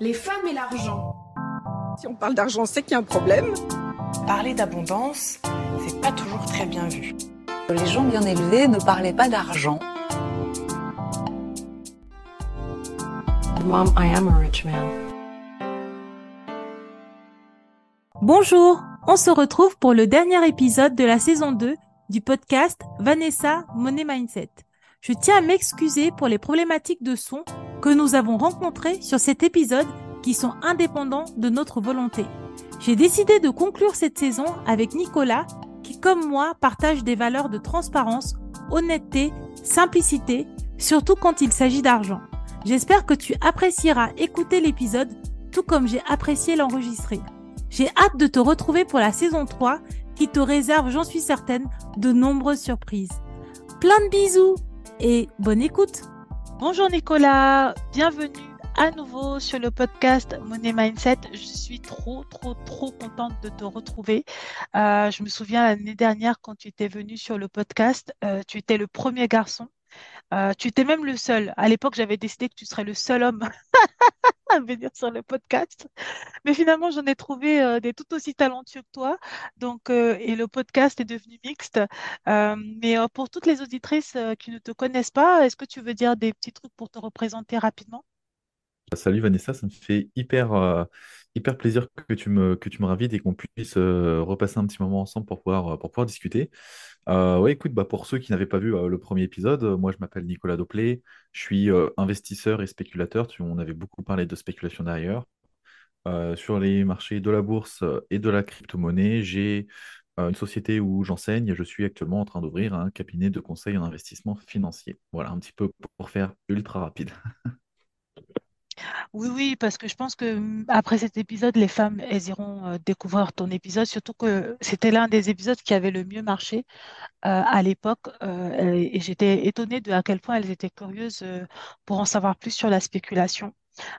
Les femmes et l'argent. Si on parle d'argent, c'est qu'il y a un problème. Parler d'abondance, c'est pas toujours très bien vu. Les gens bien élevés ne parlaient pas d'argent. Mom, I am a rich man. Bonjour, on se retrouve pour le dernier épisode de la saison 2 du podcast Vanessa Money Mindset. Je tiens à m'excuser pour les problématiques de son que nous avons rencontrées sur cet épisode qui sont indépendants de notre volonté. J'ai décidé de conclure cette saison avec Nicolas qui, comme moi, partage des valeurs de transparence, honnêteté, simplicité, surtout quand il s'agit d'argent. J'espère que tu apprécieras écouter l'épisode tout comme j'ai apprécié l'enregistrer. J'ai hâte de te retrouver pour la saison 3 qui te réserve, j'en suis certaine, de nombreuses surprises. Plein de bisous et bonne écoute. Bonjour Nicolas, bienvenue à nouveau sur le podcast Money Mindset. Je suis trop, trop, trop contente de te retrouver. Euh, je me souviens l'année dernière quand tu étais venu sur le podcast, euh, tu étais le premier garçon. Euh, tu étais même le seul. À l'époque, j'avais décidé que tu serais le seul homme à venir sur le podcast. Mais finalement, j'en ai trouvé euh, des tout aussi talentueux que toi. Donc, euh, et le podcast est devenu mixte. Mais pour toutes les auditrices qui ne te connaissent pas, est-ce que tu veux dire des petits trucs pour te représenter rapidement? Salut Vanessa, ça me fait hyper, hyper plaisir que tu me, que tu me ravides et qu'on puisse repasser un petit moment ensemble pour pouvoir, pour pouvoir discuter. ouais, écoute, bah, pour ceux qui n'avaient pas vu le premier épisode, moi je m'appelle Nicolas Doplé, je suis investisseur et spéculateur. Tu, on avait beaucoup parlé de spéculation derrière. sur les marchés de la bourse et de la crypto-monnaie, j'ai une société où j'enseigne et je suis actuellement en train d'ouvrir un cabinet de conseil en investissement financier. Voilà, un petit peu pour faire ultra rapide. Oui, oui, parce que je pense que mm, après cet épisode, les femmes, elles iront euh, découvrir ton épisode, surtout que c'était l'un des épisodes qui avait le mieux marché euh, à l'époque. euh, et j'étais étonnée de à quel point elles étaient curieuses pour en savoir plus sur la spéculation.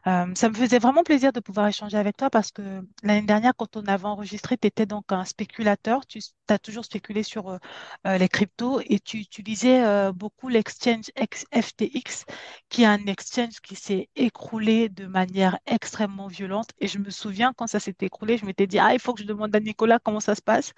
Ça me faisait vraiment plaisir de pouvoir échanger avec toi parce que l'année dernière, quand on avait enregistré, tu étais donc un spéculateur. As toujours spéculé sur euh, euh, les cryptos et tu utilisais beaucoup l'exchange FTX, qui est un exchange qui s'est écroulé de manière extrêmement violente. Et je me souviens, quand ça s'est écroulé, je m'étais dit, ah, il faut que je demande à Nicolas comment ça se passe.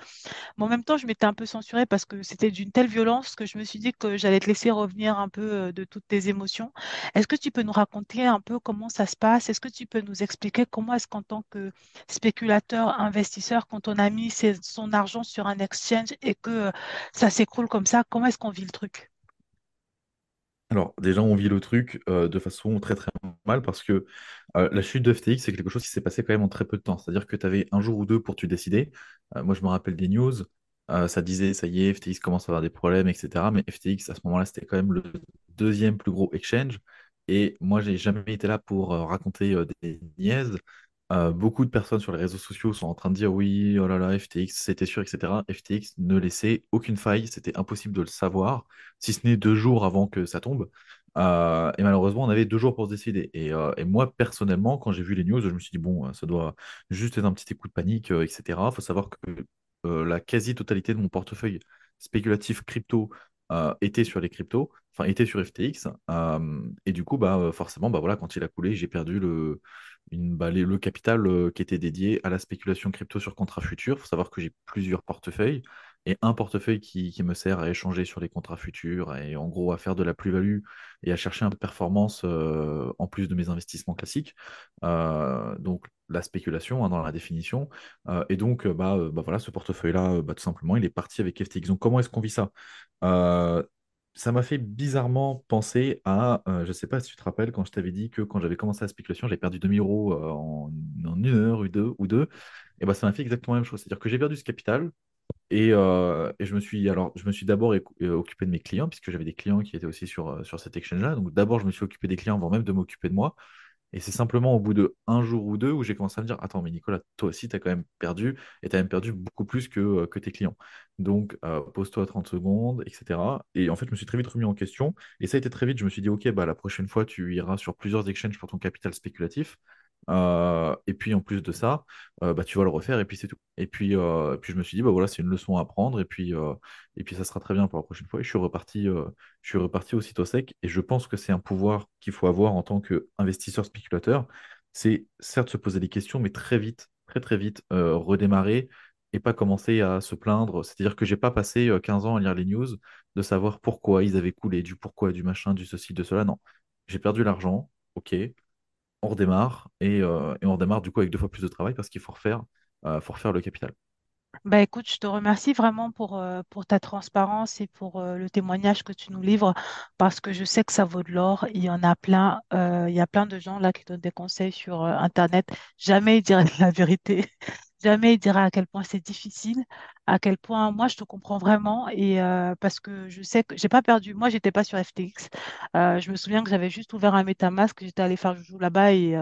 Mais en même temps, je m'étais un peu censurée parce que c'était d'une telle violence que je me suis dit que j'allais te laisser revenir un peu de toutes tes émotions. Est-ce que tu peux nous raconter un peu comment ça se passe? Est-ce que tu peux nous expliquer comment est-ce qu'en tant que spéculateur, investisseur, quand on a mis son argent sur un exchange et que euh, ça s'écroule comme ça, comment est-ce qu'on vit le truc? Alors, déjà, on vit le truc euh, de façon très très mal parce que euh, la chute de FTX, c'est quelque chose qui s'est passé quand même en très peu de temps. C'est-à-dire que tu avais un jour ou deux pour te décider. moi, je me rappelle des news. ça disait, ça y est, FTX commence à avoir des problèmes, etc. Mais FTX, à ce moment-là, c'était quand même le deuxième plus gros exchange. Et moi, j'ai jamais été là pour raconter des niaises. Euh, beaucoup de personnes sur les réseaux sociaux sont en train de dire oui, oh là là, FTX, c'était sûr, etc. FTX ne laissait aucune faille, c'était impossible de le savoir, si ce n'est deux jours avant que ça tombe. et malheureusement, on avait deux jours pour se décider. Et, et moi, personnellement, quand j'ai vu les news, je me suis dit, bon, ça doit juste être un petit coup de panique, etc. Il faut savoir que la quasi-totalité de mon portefeuille spéculatif crypto était sur les cryptos enfin était sur FTX. Euh, et du coup, bah, euh, forcément, bah, voilà, quand il a coulé, j'ai perdu le, une, bah, le capital euh, qui était dédié à la spéculation crypto sur contrats futurs. Il faut savoir que j'ai plusieurs portefeuilles et un portefeuille qui, qui, me sert à échanger sur les contrats futurs et en gros à faire de la plus-value et à chercher un peu de performance en plus de mes investissements classiques. donc la spéculation hein, dans la définition. et donc, bah, bah, voilà, ce portefeuille-là, bah, tout simplement, il est parti avec FTX. Donc comment est-ce qu'on vit ça? Ça m'a fait bizarrement penser à, euh, je ne sais pas si tu te rappelles, quand je t'avais dit que quand j'avais commencé la spéculation, j'avais perdu 2000 euros euh, en, une heure ou deux, ou deux. Et ben ça m'a fait exactement la même chose. C'est-à-dire que j'ai perdu ce capital et, euh, et je me suis, alors, je me suis d'abord occupé de mes clients, puisque j'avais des clients qui étaient aussi sur, sur cet exchange-là. Donc d'abord, je me suis occupé des clients avant même de m'occuper de moi. Et c'est simplement au bout de un jour ou deux où j'ai commencé à me dire, attends, mais Nicolas, toi aussi, tu as quand même perdu, et tu as même perdu beaucoup plus que, euh, que tes clients. Donc, euh, pose-toi 30 secondes, etc. Et en fait, je me suis très vite remis en question. Et ça a été très vite, je me suis dit, OK, bah, la prochaine fois, tu iras sur plusieurs exchanges pour ton capital spéculatif. Euh, et puis en plus de ça, euh, bah, tu vas le refaire et puis c'est tout. Et puis, euh, puis je me suis dit, bah voilà, c'est une leçon à apprendre et puis, et puis ça sera très bien pour la prochaine fois. Et je suis reparti, je suis reparti aussitôt sec. Et je pense que c'est un pouvoir qu'il faut avoir en tant qu'investisseur spéculateur. c'est certes se poser des questions, mais très vite, très très vite, redémarrer et pas commencer à se plaindre. C'est-à-dire que j'ai pas passé euh, 15 ans à lire les news, de savoir pourquoi ils avaient coulé, du pourquoi, du machin, du ceci, de cela. Non, j'ai perdu l'argent, ok, on redémarre et, euh, et on redémarre du coup avec deux fois plus de travail parce qu'il faut refaire, euh, faut refaire le capital. Bah écoute, je te remercie vraiment pour, euh, ta transparence et pour le témoignage que tu nous livres parce que je sais que ça vaut de l'or. Il y en a plein, il y a plein de gens là qui donnent des conseils sur Internet. Jamais ils diraient la vérité. Jamais il dira à quel point c'est difficile, à quel point moi je te comprends vraiment et parce que je sais que j'ai pas perdu. Moi j'étais pas sur FTX. Je me souviens que j'avais juste ouvert un MetaMask, j'étais allée faire joujou là-bas et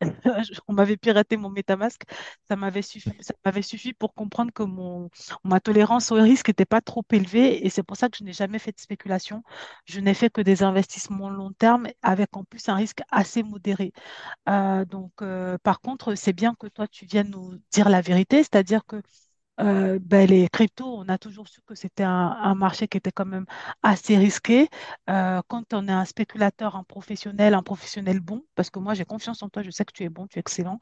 on m'avait piraté mon MetaMask. Ça m'avait suffi, ça m'avait suffi pour comprendre que mon ma tolérance au risque n'était pas trop élevée et c'est pour ça que je n'ai jamais fait de spéculation. Je n'ai fait que des investissements long terme avec en plus un risque assez modéré. Donc, par contre, c'est bien que toi, tu viennes nous dire la vérité, c'est-à-dire que euh, ben, les cryptos, on a toujours su que c'était un, marché qui était quand même assez risqué. Euh, quand on est un spéculateur, un professionnel, un professionnel bon, parce que moi, j'ai confiance en toi, je sais que tu es bon, tu es excellent,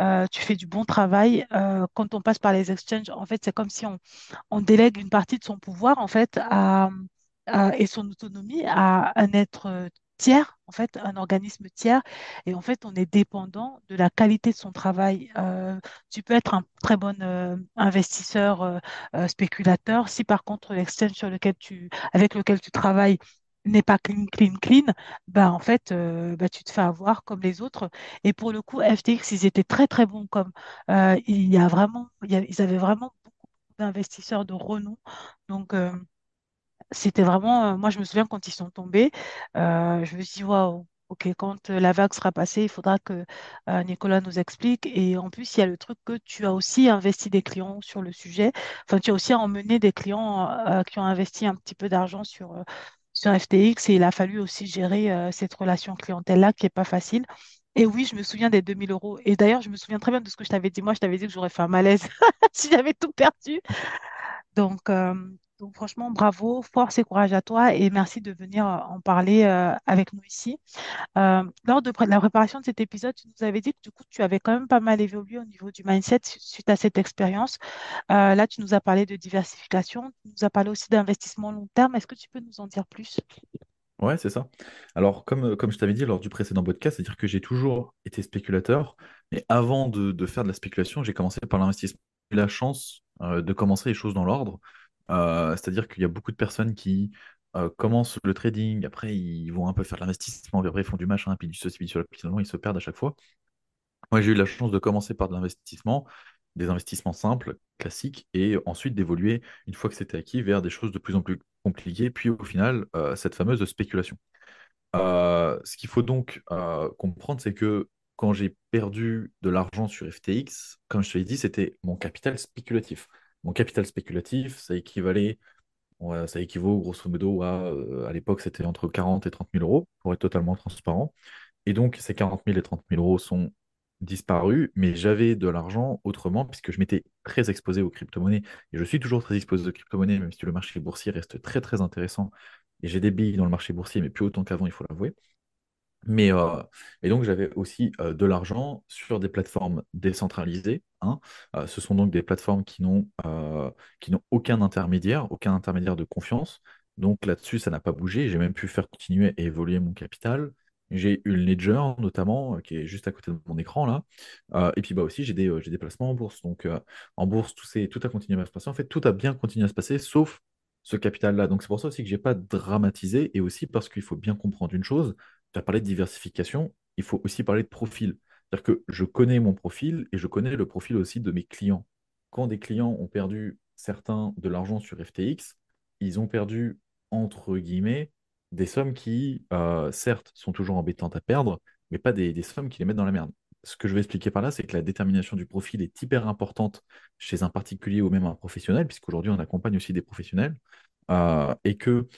euh, tu fais du bon travail. Quand on passe par les exchanges, en fait, c'est comme si on, délègue une partie de son pouvoir, en fait, et son autonomie à un être tiers, en fait, un organisme tiers. Et en fait, on est dépendant de la qualité de son travail. Euh, tu peux être un très bon euh, investisseur, euh, spéculateur. Si par contre l'exchange sur lequel tu, avec lequel tu travailles n'est pas clean, clean, clean, bah en fait, euh, bah, tu te fais avoir comme les autres. Et pour le coup, FTX, ils étaient très très bons comme il y a vraiment, il y ils avaient vraiment beaucoup d'investisseurs de renom. Donc c'était vraiment, euh, moi je me souviens quand ils sont tombés, euh, je me suis dit, waouh, ok, quand euh, la vague sera passée, il faudra que Nicolas nous explique. Et en plus, il y a le truc que tu as aussi investi des clients sur le sujet. Enfin, tu as aussi emmené des clients qui ont investi un petit peu d'argent sur, sur FTX et il a fallu aussi gérer cette relation clientèle-là qui n'est pas facile. Et oui, je me souviens des 2000 euros. Et d'ailleurs, je me souviens très bien de ce que je t'avais dit. Moi, je t'avais dit que j'aurais fait un malaise si j'avais tout perdu. Donc, donc franchement, bravo, force et courage à toi et merci de venir euh, en parler euh, avec nous ici. Euh, lors de la préparation de cet épisode, tu nous avais dit que du coup, tu avais quand même pas mal évolué au niveau du mindset su- suite à cette expérience. Là, tu nous as parlé de diversification, tu nous as parlé aussi d'investissement long terme. Est-ce que tu peux nous en dire plus? Ouais, c'est ça. Alors, comme, je t'avais dit lors du précédent podcast, c'est-à-dire que j'ai toujours été spéculateur, mais avant de, faire de la spéculation, j'ai commencé par l'investissement. J'ai eu la chance de commencer les choses dans l'ordre, Euh, c'est-à-dire qu'il y a beaucoup de personnes qui euh, commencent le trading, après ils vont un peu faire l'investissement, puis après ils font du machin, puis du ceci, puis cela, puis finalement ils se perdent à chaque fois. Moi, j'ai eu la chance de commencer par de l'investissement, des investissements simples, classiques, et ensuite d'évoluer, une fois que c'était acquis, vers des choses de plus en plus compliquées, puis au final, euh, cette fameuse spéculation. Ce qu'il faut donc comprendre, c'est que quand j'ai perdu de l'argent sur FTX, comme je te l'ai dit, c'était mon capital spéculatif. Mon capital spéculatif, ça équivalait, ça équivaut grosso modo à, euh, à l'époque, c'était entre 40 et 30 000 euros, pour être totalement transparent. Et donc, ces 40 000 et 30 000 euros sont disparus, mais j'avais de l'argent autrement, puisque je m'étais très exposé aux crypto-monnaies. Et je suis toujours très exposé aux crypto-monnaies, même si le marché boursier reste très, très intéressant. Et j'ai des billes dans le marché boursier, mais plus autant qu'avant, il faut l'avouer. Mais, euh, et donc, j'avais aussi euh, de l'argent sur des plateformes décentralisées. hein. Euh, ce sont donc des plateformes qui n'ont aucun intermédiaire, aucun intermédiaire de confiance. Donc là-dessus, ça n'a pas bougé. J'ai même pu faire continuer et évoluer mon capital. J'ai une Ledger, notamment, qui est juste à côté de mon écran, là. Et puis bah, aussi, j'ai des, des placements en bourse. Donc, en bourse, tout, tout a continué à se passer. En fait, tout a bien continué à se passer, sauf ce capital-là. Donc, c'est pour ça aussi que j'ai pas dramatisé. Et aussi parce qu'il faut bien comprendre une chose tu as parlé de diversification, il faut aussi parler de profil. C'est-à-dire que je connais mon profil et je connais le profil aussi de mes clients. Quand des clients ont perdu certains de l'argent sur FTX, ils ont perdu, entre guillemets, des sommes qui, euh, certes, sont toujours embêtantes à perdre, mais pas des, sommes qui les mettent dans la merde. Ce que je vais expliquer par là, c'est que la détermination du profil est hyper importante chez un particulier ou même un professionnel, puisqu'aujourd'hui on accompagne aussi des professionnels, euh, et que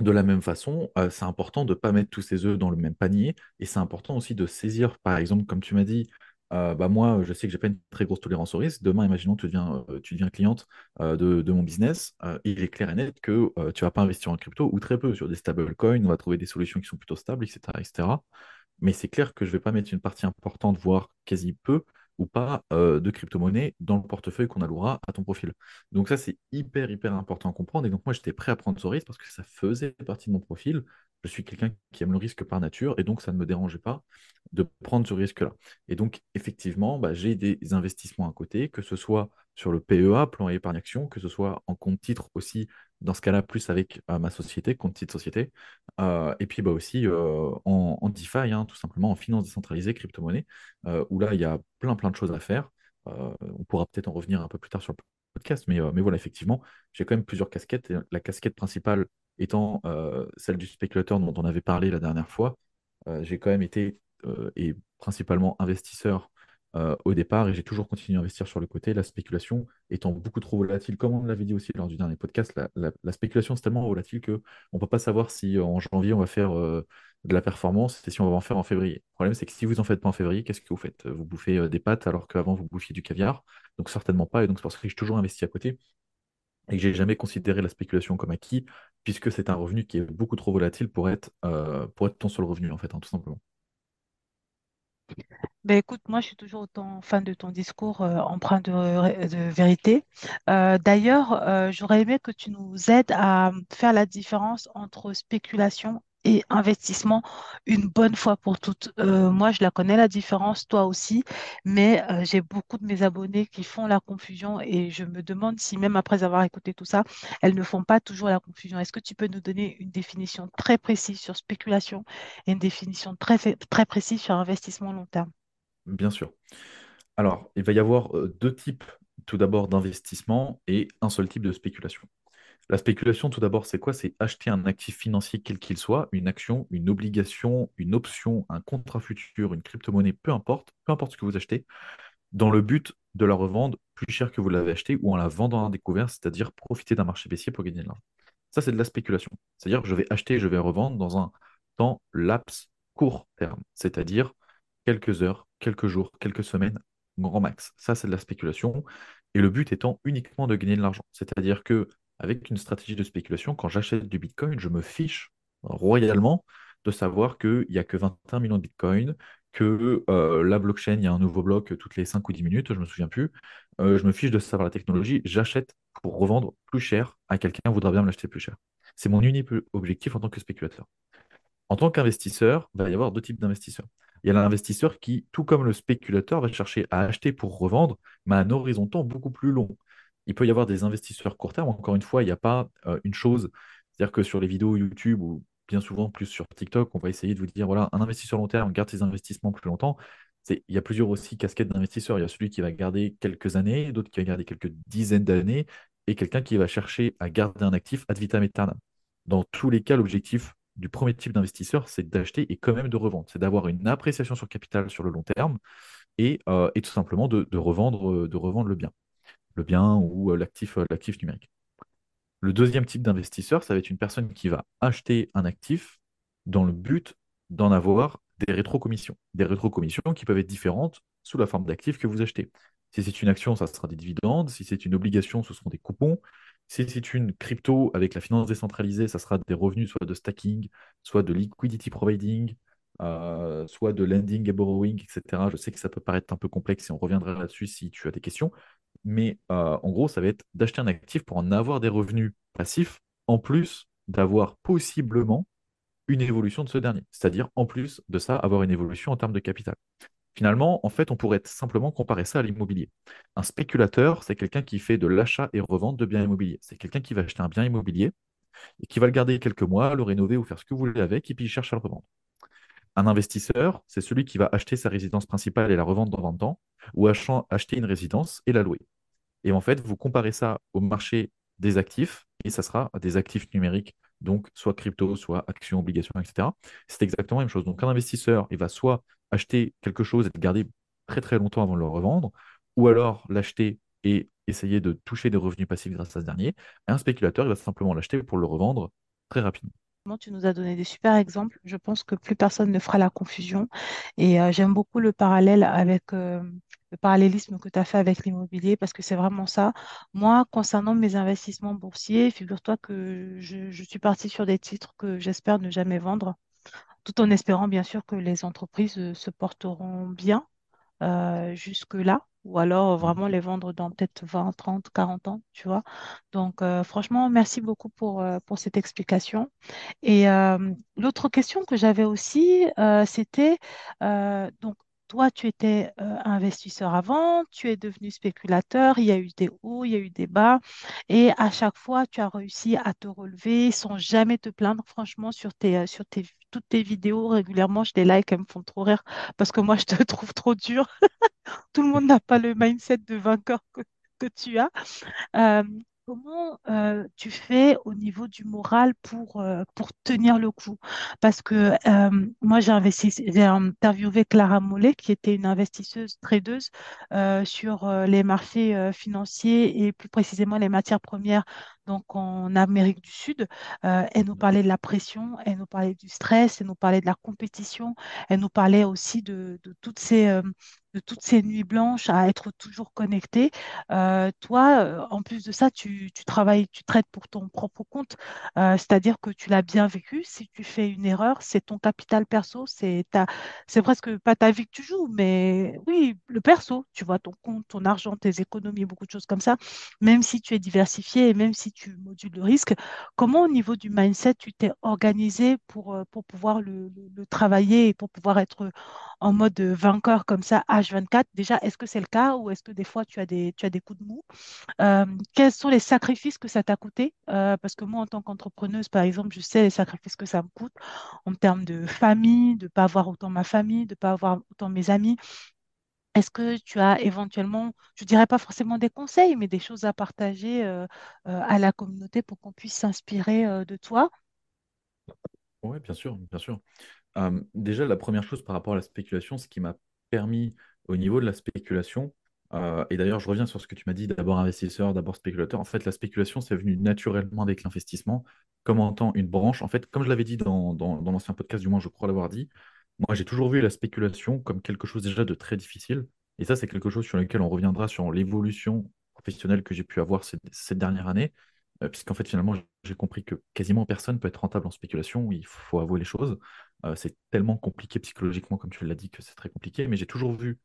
de la même façon, euh, c'est important de ne pas mettre tous ses œufs dans le même panier et c'est important aussi de saisir, par exemple, comme tu m'as dit, euh, bah moi, je sais que j'ai pas une très grosse tolérance au risque. Demain, imaginons, tu deviens, euh, tu deviens cliente de, mon business. il est clair et net que tu vas pas investir en crypto ou très peu sur des stablecoins. On va trouver des solutions qui sont plutôt stables, etc., etc. Mais c'est clair que je ne vais pas mettre une partie importante, voire quasi peu, ou pas, euh, de crypto-monnaie dans le portefeuille qu'on allouera à ton profil. Donc ça, c'est hyper, hyper important à comprendre. Et donc moi, j'étais prêt à prendre ce risque parce que ça faisait partie de mon profil. Je suis quelqu'un qui aime le risque par nature et donc ça ne me dérangeait pas de prendre ce risque-là. Et donc, effectivement, bah, j'ai des investissements à côté, que ce soit sur le PEA, plan épargne action, que ce soit en compte titre aussi, dans ce cas-là, plus avec euh, ma société, compte titre société, euh, et puis bah, aussi euh, en, DeFi, hein, tout simplement en finance décentralisée, crypto-monnaie, où là, il y a plein, plein de choses à faire. on pourra peut-être en revenir un peu plus tard sur le podcast, mais, mais voilà, effectivement, j'ai quand même plusieurs casquettes. la casquette principale étant celle du spéculateur dont on avait parlé la dernière fois. j'ai quand même été et principalement investisseur euh, au départ et j'ai toujours continué à investir sur le côté. La spéculation étant beaucoup trop volatile, comme on l'avait dit aussi lors du dernier podcast, la, spéculation c'est tellement volatile qu'on ne peut pas savoir si euh, en janvier on va faire euh, de la performance et si on va en faire en février. Le problème c'est que si vous n'en faites pas en février, qu'est-ce que vous faites? Vous bouffez des pâtes alors qu'avant vous bouffiez du caviar. Donc certainement pas et donc c'est pour ça que j'ai toujours investi à côté et que j'ai jamais considéré la spéculation comme acquis puisque c'est un revenu qui est beaucoup trop volatile pour être, pour être ton seul revenu en fait, hein, tout simplement. Ben écoute, moi je suis toujours autant fan de ton discours euh, empreint de, de vérité. Euh, d'ailleurs, euh, j'aurais aimé que tu nous aides à faire la différence entre spéculation et investissement une bonne fois pour toutes. Euh, moi, je la connais la différence, toi aussi, mais euh, j'ai beaucoup de mes abonnés qui font la confusion et je me demande si même après avoir écouté tout ça, elles ne font pas toujours la confusion. Est-ce que tu peux nous donner une définition très précise sur spéculation et une définition très, précise sur investissement long terme? Bien sûr. Alors, il va y avoir euh, deux types, tout d'abord, d'investissement et un seul type de spéculation. La spéculation, tout d'abord, c'est quoi? C'est acheter un actif financier quel qu'il soit, une action, une obligation, une option, un contrat futur, une crypto-monnaie, peu importe, peu importe ce que vous achetez, dans le but de la revendre plus cher que vous l'avez acheté ou en la vendant à découvert, c'est-à-dire profiter d'un marché baissier pour gagner de l'argent. Ça, c'est de la spéculation. C'est-à-dire je vais acheter et je vais revendre dans un temps laps court terme, c'est-à-dire quelques heures, quelques jours, quelques semaines, grand max. Ça, c'est de la spéculation. Et le but étant uniquement de gagner de l'argent. C'est-à-dire que avec une stratégie de spéculation, quand j'achète du Bitcoin, je me fiche royalement de savoir qu'il n'y a que 21 millions de Bitcoin, que euh, la blockchain, il y a un nouveau bloc toutes les 5 ou 10 minutes, je ne me souviens plus. Euh, je me fiche de savoir la technologie, j'achète pour revendre plus cher à quelqu'un qui voudra bien me l'acheter plus cher. C'est mon unique objectif en tant que spéculateur. En tant qu'investisseur, il va y avoir deux types d'investisseurs. Il y a l'investisseur qui, tout comme le spéculateur, va chercher à acheter pour revendre, mais à un horizon temps beaucoup plus long il peut y avoir des investisseurs court terme. Encore une fois, il n'y a pas euh, une chose, c'est-à-dire que sur les vidéos YouTube ou bien souvent plus sur TikTok, on va essayer de vous dire, voilà, un investisseur long terme garde ses investissements plus longtemps. Il y a plusieurs aussi casquettes d'investisseurs. Il y a celui qui va garder quelques années, d'autres qui va garder quelques dizaines d'années, et quelqu'un qui va chercher à garder un actif ad vitam aeternam. Dans tous les cas, l'objectif du premier type d'investisseur, c'est d'acheter et quand même de revendre. C'est d'avoir une appréciation sur capital sur le long terme et, euh, tout simplement revendre, de revendre le bien le bien ou euh, l'actif, euh, l'actif numérique. Le deuxième type d'investisseur, ça va être une personne qui va acheter un actif dans le but d'en avoir des rétrocommissions. Des rétrocommissions qui peuvent être différentes sous la forme d'actifs que vous achetez. Si c'est une action, ça sera des dividendes. Si c'est une obligation, ce seront des coupons. Si c'est une crypto avec la finance décentralisée, ça sera des revenus soit de stacking, soit de liquidity providing, euh, soit de lending et borrowing, etc. Je sais que ça peut paraître un peu complexe et on reviendra là-dessus si tu as des questions mais euh, en gros, ça va être d'acheter un actif pour en avoir des revenus passifs, en plus d'avoir possiblement une évolution de ce dernier. C'est-à-dire, en plus de ça, avoir une évolution en termes de capital. Finalement, en fait, on pourrait simplement comparer ça à l'immobilier. Un spéculateur, c'est quelqu'un qui fait de l'achat et revente de biens immobiliers. C'est quelqu'un qui va acheter un bien immobilier et qui va le garder quelques mois, le rénover ou faire ce que vous voulez avec, et puis il cherche à le revendre. Un investisseur, c'est celui qui va acheter sa résidence principale et la revendre dans 20 ans, ou acheter une résidence et la louer. Et en fait, vous comparez ça au marché des actifs, et ça sera des actifs numériques, donc soit crypto, soit actions, obligations, etc. C'est exactement la même chose. Donc un investisseur, il va soit acheter quelque chose et le garder très très longtemps avant de le revendre, ou alors l'acheter et essayer de toucher des revenus passifs grâce à ce dernier. Un spéculateur, il va simplement l'acheter pour le revendre très rapidement. Tu nous as donné des super exemples. Je pense que plus personne ne fera la confusion. Et euh, j'aime beaucoup le parallèle avec euh, le parallélisme que tu as fait avec l'immobilier parce que c'est vraiment ça. Moi, concernant mes investissements boursiers, figure-toi que je, suis partie sur des titres que j'espère ne jamais vendre tout en espérant bien sûr que les entreprises euh, se porteront bien jusque-là, ou alors Mhm. vraiment les vendre dans peut-être 20, 30, 40 ans, tu vois. Donc, euh, franchement, merci beaucoup pour, euh, pour cette explication. Et euh, l'autre question que j'avais aussi, c'était, donc, toi, tu étais investisseur avant, tu es devenu spéculateur, il y a eu des hauts, il y a eu des bas, et à chaque fois, tu as réussi à te relever sans jamais te plaindre, franchement, sur tes, sur tes, toutes tes vidéos, régulièrement, je les like, elles me font trop rire, parce que moi, je te trouve trop dur. Tout le monde n'a pas le mindset de vainqueur que, tu as. Euh, comment euh, tu fais au niveau du moral pour, euh, pour tenir le coup? Parce que euh, moi, j'ai interviewé Clara Mollet, qui était une investisseuse tradeuse sur les marchés financiers et plus précisément les matières premières, donc en Amérique du Sud. Euh, elle nous parlait de la pression, elle nous parlait du stress, elle nous parlait de la compétition, elle nous parlait aussi de, de toutes ces, euh, de toutes ces nuits blanches à être toujours connectée. Euh, toi, euh, en plus de ça, tu, travailles, tu traites pour ton propre compte, euh, c'est-à-dire que tu l'as bien vécu. Si tu fais une erreur, c'est ton capital perso, c'est c'est presque pas ta vie que tu joues, mais oui, le perso, tu vois, ton compte, ton argent, tes économies, beaucoup de choses comme ça. Même si tu es diversifié et même si tu modules le risque, comment au niveau du mindset, tu t'es organisé pour, pour pouvoir le travailler et pour pouvoir être en mode vainqueur comme ça, H24. Déjà, est-ce que c'est le cas ou est-ce que des fois tu as des, tu as des coups de mou? Euh, quels sont les sacrifices que ça t'a coûté? Euh, parce que moi, en tant qu'entrepreneuse, par exemple, je sais les sacrifices que ça me coûte en termes de famille, de ne pas avoir autant ma famille, de ne pas avoir autant mes amis. Est-ce que tu as éventuellement, je dirais pas forcément des conseils, mais des choses à partager euh, à la communauté pour qu'on puisse s'inspirer de toi? Ouais, bien sûr, bien sûr. Déjà, la première chose par rapport à la spéculation, ce qui m'a permis au niveau de la spéculation, euh, et d'ailleurs je reviens sur ce que tu m'as dit, d'abord investisseur, d'abord spéculateur, en fait la spéculation c'est venu naturellement avec l'investissement, comme en tant une branche, en fait comme je l'avais dit dans, dans, dans l'ancien podcast, du moins je crois l'avoir dit, moi j'ai toujours vu la spéculation comme quelque chose déjà de très difficile, et ça c'est quelque chose sur lequel on reviendra sur l'évolution professionnelle que j'ai pu avoir cette, cette dernière année, euh, puisqu'en fait finalement j'ai compris que quasiment personne peut être rentable en spéculation, il faut avouer les choses. Euh, c'est tellement compliqué psychologiquement, comme tu l'as dit, que c'est très compliqué, mais j'ai toujours vu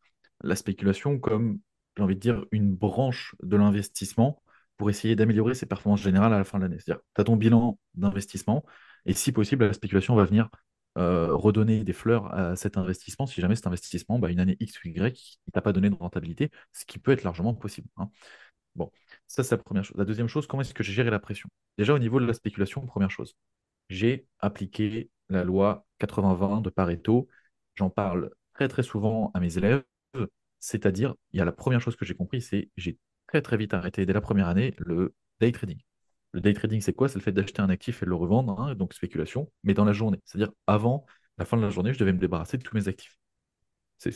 la spéculation comme, j'ai envie de dire, une branche de l'investissement pour essayer d'améliorer ses performances générales à la fin de l'année. C'est-à-dire, tu as ton bilan d'investissement, et si possible, la spéculation va venir euh, redonner des fleurs à cet investissement si jamais cet investissement, bah, une année X ou Y, il t'a pas donné de rentabilité, ce qui peut être largement possible. hein. Bon, ça c'est la première chose. La deuxième chose, comment est-ce que j'ai géré la pression? Déjà au niveau de la spéculation, première chose j'ai appliqué la loi 80-20 de Pareto. J'en parle très très souvent à mes élèves. C'est-à-dire, il y a la première chose que j'ai compris, c'est j'ai très très vite arrêté dès la première année le day trading. Le day trading, c'est quoi? C'est le fait d'acheter un actif et de le revendre, hein, donc spéculation, mais dans la journée. C'est-à-dire, avant la fin de la journée, je devais me débarrasser de tous mes actifs. C'est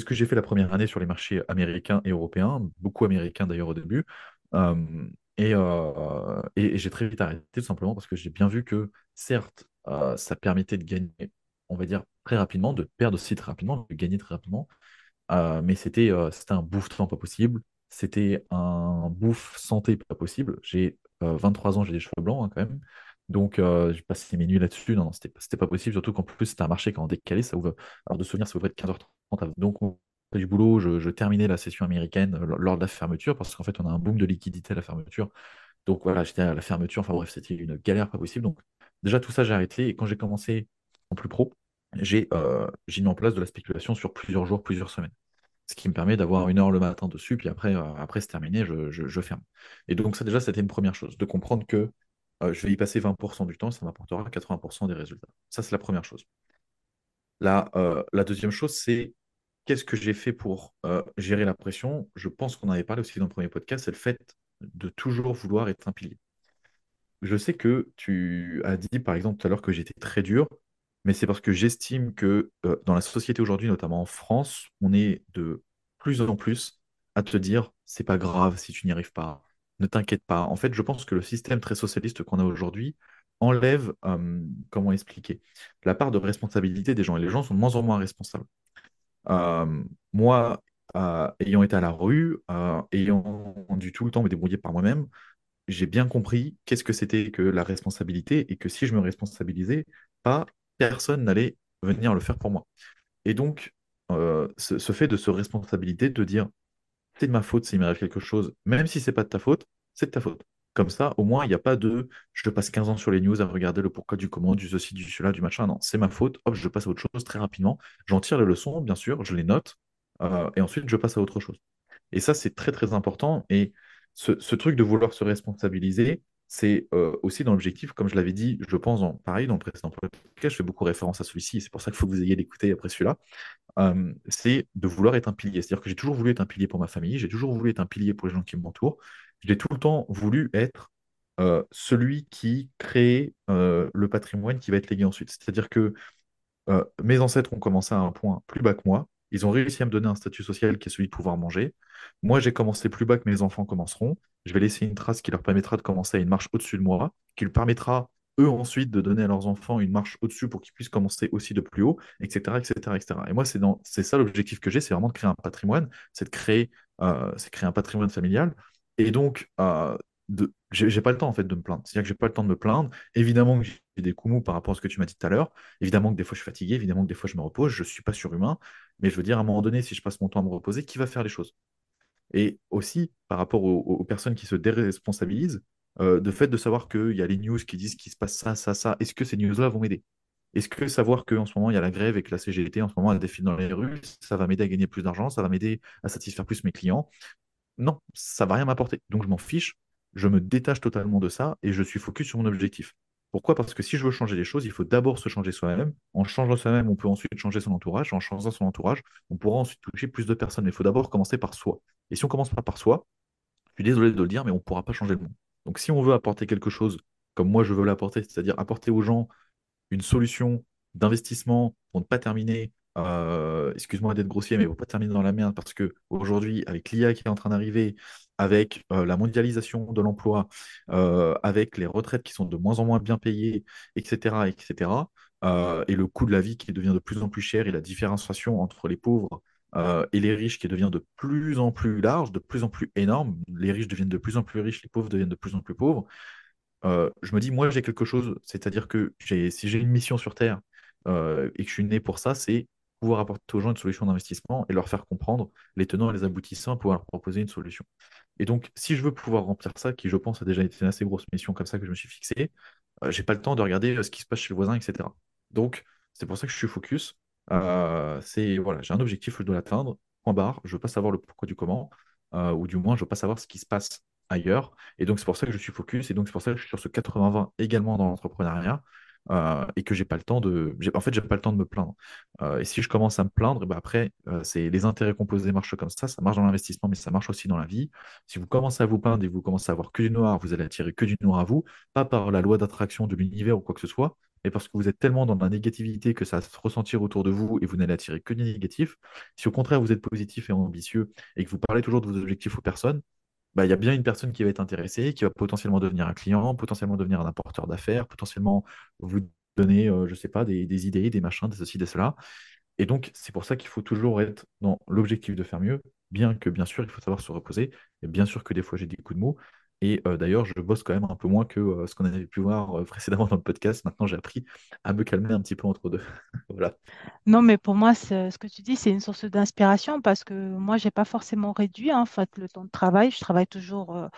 ce que j'ai fait la première année sur les marchés américains et européens, beaucoup américains d'ailleurs au début. Et, euh, et- et j'ai très vite arrêté tout simplement parce que j'ai bien vu que certes, euh, ça permettait de gagner, on va dire, très rapidement, de perdre aussi très rapidement, de gagner très rapidement. Euh, mais c'était euh, un bouffe-temps pas possible. C'était un bouffe santé pas possible. J'ai euh, 23 ans, j'ai des cheveux blancs hein, quand même. Donc euh, j'ai passé mes nuits là-dessus. Non, c'était pas possible. Surtout qu'en plus, c'était un marché quand décalé. Ça ouvre, alors de souvenir, ça ouvrait de 15h30. à- Donc on fait du boulot. Je, je terminais la session américaine euh, lors de la fermeture parce qu'en fait, on a un boom de liquidité à la fermeture. Donc voilà, j'étais à la fermeture. Enfin bref, c'était une galère pas possible. Donc déjà, tout ça, j'ai arrêté. Et quand j'ai commencé en plus pro, j'ai euh, j'ai mis en place de la spéculation sur plusieurs jours, plusieurs semaines ce qui me permet d'avoir une heure le matin dessus, puis après, euh, après c'est terminé, je, je- ferme. Et donc ça déjà, c'était une première chose, de comprendre que euh, je vais y passer 20% du temps ça m'apportera 80% des résultats. Ça, c'est la première chose. La, la deuxième chose, c'est qu'est-ce que j'ai fait pour gérer la pression? Je pense qu'on avait parlé aussi dans le premier podcast, c'est le fait de toujours vouloir être un pilier. Je sais que tu as dit, par exemple, tout à l'heure que j'étais très dur, mais c'est parce que j'estime que euh, dans la société aujourd'hui, notamment en France, on est de plus en plus à te dire, c'est pas grave si tu n'y arrives pas, ne t'inquiète pas. En fait, je pense que le système très socialiste qu'on a aujourd'hui enlève, comment expliquer, la part de responsabilité des gens, et les gens sont de moins en moins responsables. Moi, euh, ayant été à la rue, euh, ayant dû tout le temps me débrouiller par moi-même, j'ai bien compris qu'est-ce que c'était que la responsabilité et que si je me responsabilisais pas, personne n'allait venir le faire pour moi. Et donc, euh, ce, fait de se responsabiliser, de dire c'est de ma faute s'il m'arrive quelque chose, même si c'est pas de ta faute, c'est de ta faute. Comme ça, au moins, il n'y a pas de je passe 15 ans sur les news à regarder le pourquoi du comment, du ceci, du cela, du machin. Non, c'est ma faute. Hop, je passe à autre chose très rapidement. J'en tire les leçons, bien sûr, je les note, euh, et ensuite je passe à autre chose. Et ça, c'est très très important. Et ce, ce truc de vouloir se responsabiliser, c'est aussi dans l'objectif, comme je l'avais dit, je pense, en, pareil, dans le précédent podcast, je fais beaucoup référence à celui-ci, c'est pour ça qu'il faut que vous ayez l'écouter après celui-là, c'est de vouloir être un pilier. C'est-à-dire que j'ai toujours voulu être un pilier pour ma famille, j'ai toujours voulu être un pilier pour les gens qui m'entourent, j'ai tout le temps voulu être celui qui crée le patrimoine qui va être légué ensuite. C'est-à-dire que mes ancêtres ont commencé à un point plus bas que moi, ils ont réussi à me donner un statut social qui est celui de pouvoir manger. Moi, j'ai commencé plus bas que mes enfants commenceront. Je vais laisser une trace qui leur permettra de commencer à une marche au-dessus de moi, qui leur permettra, eux, ensuite, de donner à leurs enfants une marche au-dessus pour qu'ils puissent commencer aussi de plus haut, etc. etc., etc. Et moi, c'est ça l'objectif que j'ai, c'est vraiment de créer un patrimoine, c'est de créer, euh, un patrimoine familial. Et donc, euh, de... j'ai pas le temps en fait de me plaindre. C'est-à-dire que j'ai pas le temps de me plaindre. Évidemment que j'ai des coups mous par rapport à ce que tu m'as dit tout à l'heure. Évidemment que des fois je suis fatigué, évidemment que des fois je me repose, je suis pas surhumain. Mais je veux dire, à un moment donné, si je passe mon temps à me reposer, qui va faire les choses? Et aussi, par rapport aux, personnes qui se déresponsabilisent, euh, de fait de savoir qu'il y a les news qui disent qu'il se passe ça, ça, ça, est-ce que ces news-là vont m'aider? Est-ce que savoir qu'en ce moment, il y a la grève et que la CGT, en ce moment, elle défile dans les rues, ça va m'aider à gagner plus d'argent, ça va m'aider à satisfaire plus mes clients? Non, ça va rien m'apporter. Donc je m'en fiche, je me détache totalement de ça et je suis focus sur mon objectif. Pourquoi? Parce que si je veux changer les choses, il faut d'abord se changer soi-même. En changeant soi-même, on peut ensuite changer son entourage. En changeant son entourage, on pourra ensuite toucher plus de personnes. Mais il faut d'abord commencer par soi. Et si on commence pas par soi, je suis désolé de le dire, mais on ne pourra pas changer le monde. Donc si on veut apporter quelque chose comme moi je veux l'apporter, c'est-à-dire apporter aux gens une solution d'investissement pour ne pas terminer, euh, excuse-moi d'être grossier, mais pour ne pas terminer dans la merde, parce qu'aujourd'hui, avec l'IA qui est en train d'arriver, avec euh, la mondialisation de l'emploi, euh, avec les retraites qui sont de moins en moins bien payées, etc., etc., et le coût de la vie qui devient de plus en plus cher et la différenciation entre les pauvres et les riches qui devient de plus en plus large, de plus en plus énorme. Les riches deviennent de plus en plus riches, les pauvres deviennent de plus en plus pauvres. je me dis, moi, j'ai quelque chose, c'est-à-dire que si j'ai une mission sur Terre et que je suis né pour ça, c'est pouvoir apporter aux gens une solution d'investissement et leur faire comprendre les tenants et les aboutissants, pouvoir leur proposer une solution. Et donc, si je veux pouvoir remplir ça, qui je pense a déjà été une assez grosse mission comme ça que je me suis fixé, euh, j'ai pas le temps de regarder euh, ce qui se passe chez le voisin, etc. Donc, c'est pour ça que je suis focus. Euh, c'est voilà, j'ai un objectif, je dois l'atteindre. Point barre. Je veux pas savoir le pourquoi du comment, ou du moins, je veux pas savoir ce qui se passe ailleurs. Et donc, c'est pour ça que je suis focus. Et donc, c'est pour ça que je suis sur ce 80-20 également dans l'entrepreneuriat. Euh, et que j'ai pas le temps de. En fait, j'ai pas le temps de me plaindre. Euh, et si je commence à me plaindre, et ben après, euh, c'est les intérêts composés marchent comme ça. Ça marche dans l'investissement, mais ça marche aussi dans la vie. Si vous commencez à vous plaindre et vous commencez à avoir que du noir, vous allez attirer que du noir à vous, pas par la loi d'attraction de l'univers ou quoi que ce soit, mais parce que vous êtes tellement dans la négativité que ça va se ressentir autour de vous et vous n'allez attirer que du négatif. Si au contraire vous êtes positif et ambitieux et que vous parlez toujours de vos objectifs aux personnes, bah, il y a bien une personne qui va être intéressée, qui va potentiellement devenir un client, potentiellement devenir un apporteur d'affaires, potentiellement vous donner, euh, je sais pas, des, des, idées, des machins, des ceci, des cela. Et donc, c'est pour ça qu'il faut toujours être dans l'objectif de faire mieux, bien que, bien sûr, il faut savoir se reposer, et bien sûr que des fois j'ai des coups de mots, et d'ailleurs, je bosse quand même un peu moins que ce qu'on avait pu voir précédemment dans le podcast. Maintenant, j'ai appris à me calmer un petit peu entre deux. voilà. Non, mais pour moi, ce que tu dis, c'est une source d'inspiration parce que moi, j'ai pas forcément réduit hein, en fait, le temps de travail. Je travaille toujours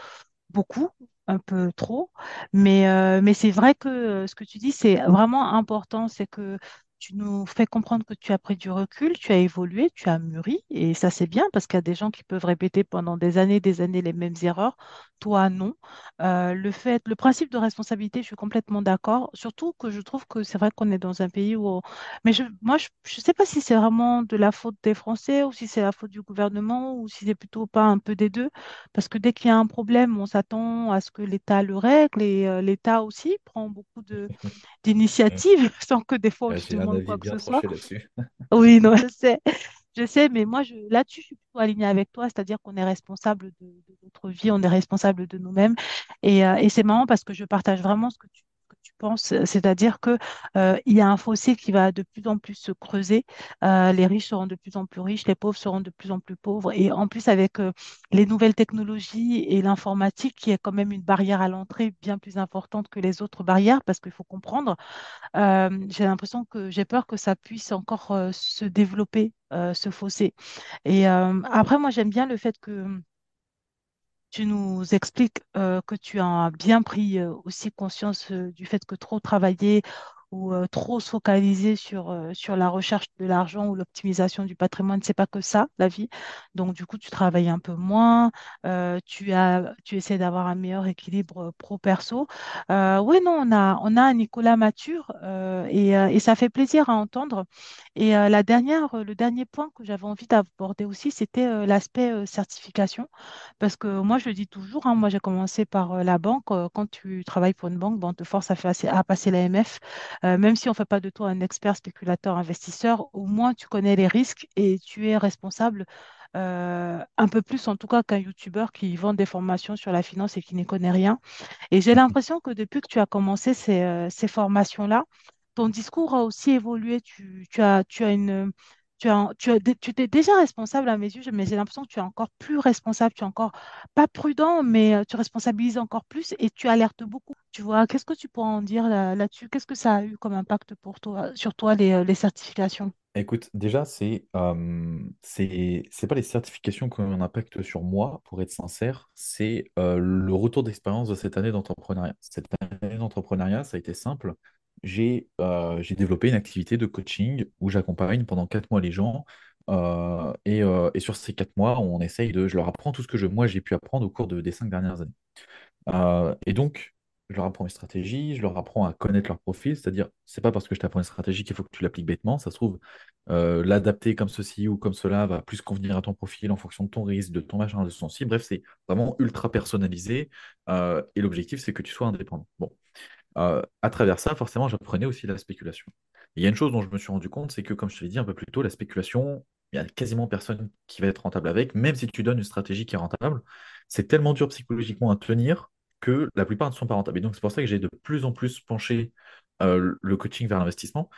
beaucoup, un peu trop. Mais, mais c'est vrai que ce que tu dis, c'est vraiment important. C'est que tu nous fais comprendre que tu as pris du recul, tu as évolué, tu as mûri, et ça c'est bien parce qu'il y a des gens qui peuvent répéter pendant des années, des années les mêmes erreurs. Toi, non. Euh, le fait, le principe de responsabilité, je suis complètement d'accord. Surtout que je trouve que c'est vrai qu'on est dans un pays où, mais je, moi, je ne sais pas si c'est vraiment de la faute des Français ou si c'est la faute du gouvernement ou si c'est plutôt pas un peu des deux, parce que dès qu'il y a un problème, on s'attend à ce que l'État le règle et euh, l'État aussi prend beaucoup de d'initiatives sans que des fois demande quoi que ce soit. Oui, non, je sais. Je sais, mais moi, je, là-dessus, je suis plutôt alignée avec toi, c'est-à-dire qu'on est responsable de, notre vie, on est responsable de nous-mêmes. Et, euh, et c'est marrant parce que je partage vraiment ce que tu, penses? C'est-à-dire que euh, il y a un fossé qui va de plus en plus se creuser. Euh, les riches seront de plus en plus riches, les pauvres seront de plus en plus pauvres. Et en plus, avec euh, les nouvelles technologies et l'informatique, qui est quand même une barrière à l'entrée bien plus importante que les autres barrières, parce qu'il faut comprendre, j'ai l'impression que j'ai peur que ça puisse encore se développer, ce fossé. Et après, moi, j'aime bien le fait que tu nous expliques euh, que tu as bien pris euh, aussi conscience euh, du fait que trop travailler ou euh, trop se focaliser sur, euh, sur la recherche de l'argent ou l'optimisation du patrimoine, c'est pas que ça, la vie. Donc, du coup, tu travailles un peu moins, euh, tu as, tu essaies d'avoir un meilleur équilibre pro-perso. Oui, non, on a, on a un Nicolas mature et, et ça fait plaisir à entendre. Et la dernière, le dernier point que j'avais envie d'aborder aussi, c'était l'aspect certification. Parce que moi, je le dis toujours, hein, moi j'ai commencé par la banque. Quand tu travailles pour une banque, bon, on te force à, faire, à passer l'AMF. Euh, même si on ne fait pas de toi un expert spéculateur investisseur, au moins tu connais les risques et tu es responsable euh, un peu plus en tout cas qu'un YouTuber qui vend des formations sur la finance et qui n'y connaît rien. Et j'ai l'impression que depuis que tu as commencé ces, euh, ces formations-là, ton discours a aussi évolué. Tu, tu as, tu as une, tu t'es déjà responsable à mes yeux, mais j'ai l'impression que tu es encore plus responsable, tu es encore pas prudent, mais euh, tu responsabilises encore plus et tu alertes beaucoup. Tu vois, qu'est-ce que tu pourras en dire là, là-dessus? Qu'est-ce que ça a eu comme impact pour toi, sur toi, les, euh, certifications? Écoute, déjà, c'est euh, c'est pas les certifications qui ont un impact sur moi, pour être sincère, c'est euh, le retour d'expérience de cette année d'entrepreneuriat. Cette année d'entrepreneuriat, ça a été simple. J'ai euh, j'ai développé une activité de coaching où j'accompagne pendant quatre mois les gens. euh, et, euh, et sur ces quatre mois, on essaye de, je leur apprends tout ce que je, moi j'ai pu apprendre au cours de- des cinq dernières années. Et donc, je leur apprends une stratégie, je leur apprends à connaître leur profil, c'est-à-dire, c'est pas parce que je t'apprends une stratégie qu'il faut que tu l'appliques bêtement, ça se trouve, l'adapter comme ceci ou comme cela va plus convenir à ton profil en fonction de ton risque, de ton machin, de ton cible. Bref, c'est vraiment ultra personnalisé, et l'objectif, c'est que tu sois indépendant. Bon. Euh, à travers ça, forcément, j'apprenais aussi la spéculation. Il y a une chose dont je me suis rendu compte, c'est que, comme je te l'ai dit un peu plus tôt, la spéculation, il y a quasiment personne qui va être rentable avec, même si tu donnes une stratégie qui est rentable, c'est tellement dur psychologiquement à tenir que la plupart ne sont pas rentables. Et donc, c'est pour ça que j'ai de plus en plus penché euh, le coaching vers l'investissement.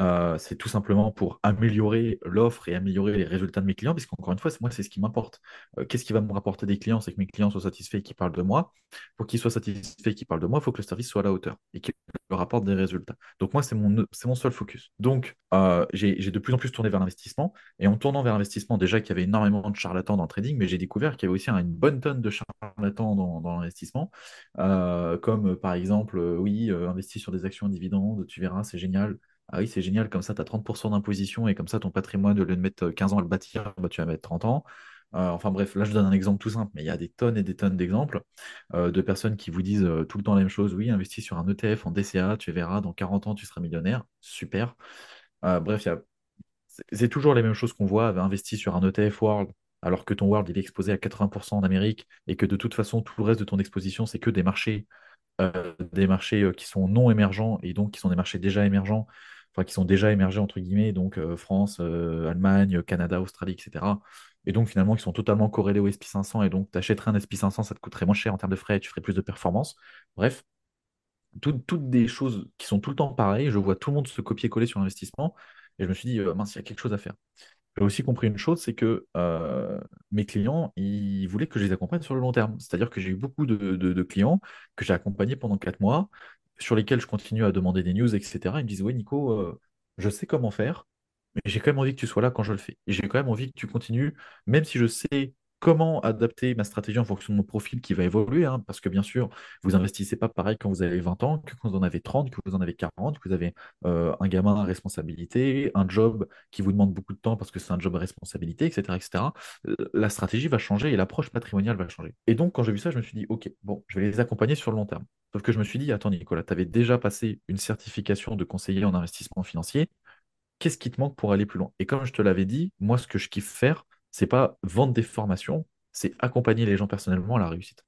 Euh, c'est tout simplement pour améliorer l'offre et améliorer les résultats de mes clients, puisqu'encore une fois, moi, c'est ce qui m'importe. Euh, qu'est-ce qui va me rapporter des clients? C'est que mes clients soient satisfaits et qu'ils parlent de moi. Pour qu'ils soient satisfaits et qu'ils parlent de moi, il faut que le service soit à la hauteur et qu'il rapporte des résultats. Donc moi, c'est mon, mon seul focus. Donc, euh, j'ai de plus en plus tourné vers l'investissement. Et en tournant vers l'investissement, déjà qu'il y avait énormément de charlatans dans le trading, mais j'ai découvert qu'il y avait aussi une bonne tonne de charlatans dans, l'investissement. Comme par exemple, oui, investis sur des actions à dividendes, tu verras, c'est génial. Ah oui, c'est génial, comme ça, tu as 30% d'imposition et comme ça, ton patrimoine, au lieu de mettre 15 ans à le bâtir, bah, tu vas mettre 30 ans. Euh, enfin bref, là, je donne un exemple tout simple, mais il y a des tonnes et des tonnes d'exemples euh, de personnes qui vous disent euh, tout le temps la même chose. Oui, investis sur un ETF en DCA, tu verras, dans 40 ans, tu seras millionnaire. Super. Euh, bref, c'est toujours les mêmes choses qu'on voit. Investi sur un ETF World, alors que ton World, est exposé à 80% en Amérique et que de toute façon, tout le reste de ton exposition, c'est que des marchés euh, des marchés euh, qui sont non émergents et donc qui sont des marchés déjà émergents, qui sont déjà émergés entre guillemets, donc euh, France, euh, Allemagne, Canada, Australie, etc. Et donc finalement qui sont totalement corrélés au SP 500 et donc tu achèterais un SP 500, ça te coûterait moins cher en termes de frais et tu ferais plus de performance. Bref, tout- toutes des choses qui sont tout le temps pareilles, je vois tout le monde se copier-coller sur l'investissement et je me suis dit, euh, mince, il y a quelque chose à faire. J'ai aussi compris une chose, c'est que euh, mes clients, ils voulaient que je les accompagne sur le long terme. C'est-à-dire que j'ai eu beaucoup de, de- de clients que j'ai accompagnés pendant quatre mois, sur lesquels je continue à demander des news, etc. Ils me disent, oui, Nico, euh, je sais comment faire, mais j'ai quand même envie que tu sois là quand je le fais. J'ai quand même envie que tu continues, même si je sais comment adapter ma stratégie en fonction de mon profil qui va évoluer, hein, parce que bien sûr, vous investissez pas pareil quand vous avez 20 ans, que quand vous en avez 30, que vous en avez 40, que vous avez euh, un gamin à responsabilité, un job qui vous demande beaucoup de temps parce que c'est un job à responsabilité, etc., etc. Euh, La stratégie va changer et l'approche patrimoniale va changer. Et donc, quand j'ai vu ça, je me suis dit, OK, bon, je vais les accompagner sur le long terme. Sauf que je me suis dit, attends, Nicolas, tu avais déjà passé une certification de conseiller en investissement financier qu'est-ce qui te manque pour aller plus loin? Et comme je te l'avais dit, moi, ce que je kiffe faire, c'est pas vendre des formations, c'est accompagner les gens personnellement à la réussite.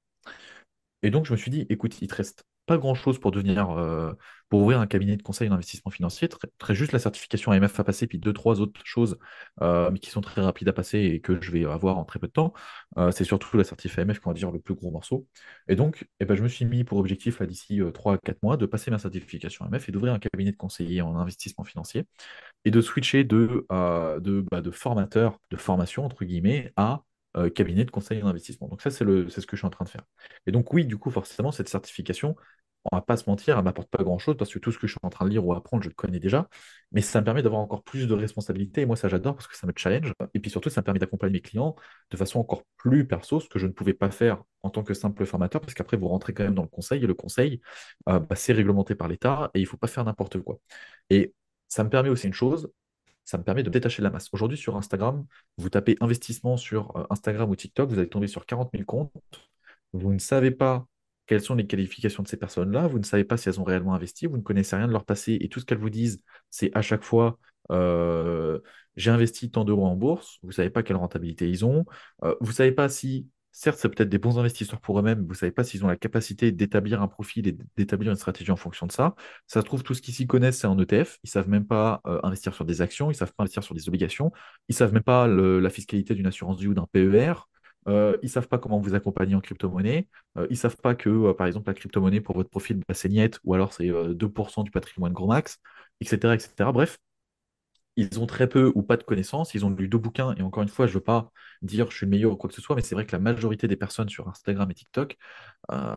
Et donc, je me suis dit, écoute, il te reste pas grand-chose pour devenir, euh, pour ouvrir un cabinet de conseil en investissement financier. Très, juste la certification AMF à passer, puis deux, trois autres choses, euh, qui sont très rapides à passer et que je vais avoir en très peu de temps. Euh, c'est surtout la certif AMF qui va dire le plus gros morceau. Et donc, eh ben, je me suis mis pour objectif d'ici trois à quatre mois de passer ma certification AMF et d'ouvrir un cabinet de conseiller en investissement financier et de switcher de, de, bah, de formateur, de formation entre guillemets, à cabinet de conseil en investissement. Donc ça, c'est ce que je suis en train de faire. Et donc oui, du coup, forcément, cette certification, on va pas se mentir, elle m'apporte pas grand-chose parce que tout ce que je suis en train de lire ou apprendre, je le connais déjà. Mais ça me permet d'avoir encore plus de responsabilités. Et moi, ça, j'adore parce que ça me challenge. Et puis surtout, ça me permet d'accompagner mes clients de façon encore plus perso, ce que je ne pouvais pas faire en tant que simple formateur, parce qu'après, vous rentrez quand même dans le conseil. Et le conseil, euh, bah, c'est réglementé par l'État et il ne faut pas faire n'importe quoi. Et ça me permet aussi une chose, ça me permet de détacher la masse. Aujourd'hui, sur Instagram, vous tapez investissement sur euh, Instagram ou TikTok, vous allez tomber sur 40 000 comptes. Vous ne savez pas quelles sont les qualifications de ces personnes-là, vous ne savez pas si elles ont réellement investi, vous ne connaissez rien de leur passé et tout ce qu'elles vous disent, c'est à chaque fois euh, j'ai investi tant d'euros en bourse, vous ne savez pas quelle rentabilité ils ont, euh, vous ne savez pas si certes, c'est peut-être des bons investisseurs pour eux-mêmes, vous ne savez pas s'ils ont la capacité d'établir un profil et d'établir une stratégie en fonction de ça. Ça se trouve, tout ce qu'ils s'y connaissent, c'est en ETF. Ils ne savent même pas euh, investir sur des actions, ils ne savent pas investir sur des obligations, ils ne savent même pas la fiscalité d'une assurance vie ou d'un PER. Euh, ils ne savent pas comment vous accompagner en crypto-monnaie. Euh, ils ne savent pas que, par exemple, la crypto-monnaie pour votre profil, bah, c'est niet, ou alors c'est 2% du patrimoine gros max, etc., etc. Bref, ils ont très peu ou pas de connaissances, ils ont lu deux bouquins, et encore une fois, je ne veux pas dire je suis le meilleur ou quoi que ce soit, mais c'est vrai que la majorité des personnes sur Instagram et TikTok euh,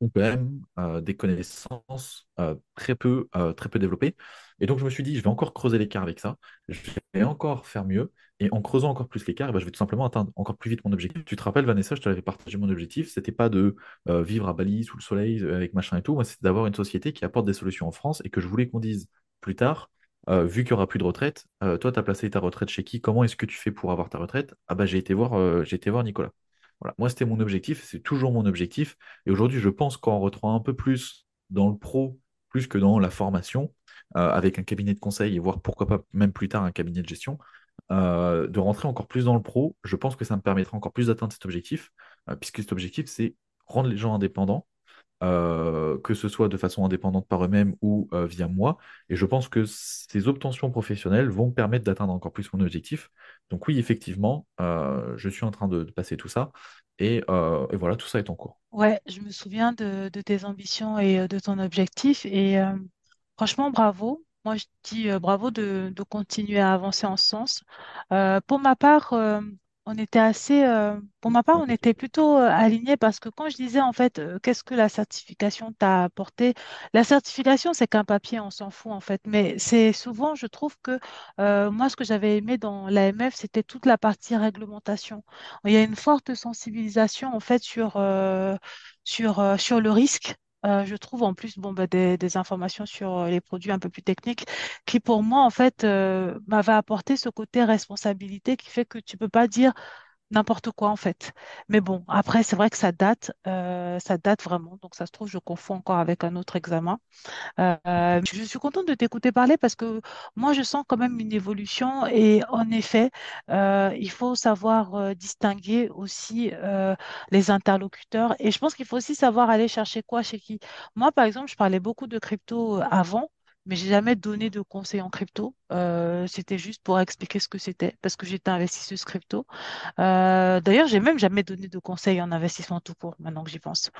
ont quand même euh, des connaissances euh, très, peu, très peu développées. Et donc je me suis dit, je vais encore creuser l'écart avec ça, je vais encore faire mieux, et en creusant encore plus l'écart, eh ben, je vais tout simplement atteindre encore plus vite mon objectif. Tu te rappelles, Vanessa, je t'avais partagé mon objectif, c'était pas de vivre à Bali sous le soleil avec machin et tout, moi c'était d'avoir une société qui apporte des solutions en France et que je voulais qu'on dise plus tard, euh, vu qu'il n'y aura plus de retraite, euh, toi, tu as placé ta retraite chez qui? Comment est-ce que tu fais pour avoir ta retraite? Ah bah j'ai été voir, euh, été voir Nicolas. Voilà. Moi, c'était mon objectif, c'est toujours mon objectif. Et aujourd'hui, je pense qu'en rentrant un peu plus dans le pro, plus que dans la formation, avec un cabinet de conseil et voir pourquoi pas même plus tard un cabinet de gestion, de rentrer encore plus dans le pro, je pense que ça me permettra encore plus d'atteindre cet objectif, puisque cet objectif, c'est rendre les gens indépendants euh, que ce soit de façon indépendante par eux-mêmes ou euh, via moi. Et je pense que ces obtentions professionnelles vont permettre d'atteindre encore plus mon objectif. Donc oui, effectivement, euh, je suis en train de, passer tout ça. Et, voilà, tout ça est en cours. Ouais, je me souviens de, tes ambitions et de ton objectif. Et franchement, bravo. Moi, je dis bravo de, continuer à avancer en ce sens. pour ma part, on était assez, euh, pour ma part, on était plutôt euh, alignés parce que quand je disais en fait, euh, qu'est-ce que la certification t'a apporté? La certification, c'est qu'un papier, on s'en fout en fait. Mais c'est souvent, je trouve que moi, ce que j'avais aimé dans l'AMF, c'était toute la partie réglementation. Il y a une forte sensibilisation en fait sur, sur, sur le risque. Euh, je trouve en plus bon, bah, des, informations sur euh, les produits un peu plus techniques qui, pour moi, en fait, euh, m'avaient apporté ce côté responsabilité qui fait que tu peux pas dire n'importe quoi, en fait. Mais bon, après, c'est vrai que ça date, ça date vraiment. Donc, ça se trouve, je confonds encore avec un autre examen. Euh, je suis contente de t'écouter parler parce que moi, je sens quand même une évolution et en effet, euh, il faut savoir euh, distinguer aussi les interlocuteurs et je pense qu'il faut aussi savoir aller chercher quoi chez qui. Moi, par exemple, je parlais beaucoup de crypto avant. Mais j'ai jamais donné de conseils en crypto. c'était juste pour expliquer ce que c'était parce que j'étais investisseuse crypto. D'ailleurs, j'ai même jamais donné de conseils en investissement tout court, maintenant que j'y pense.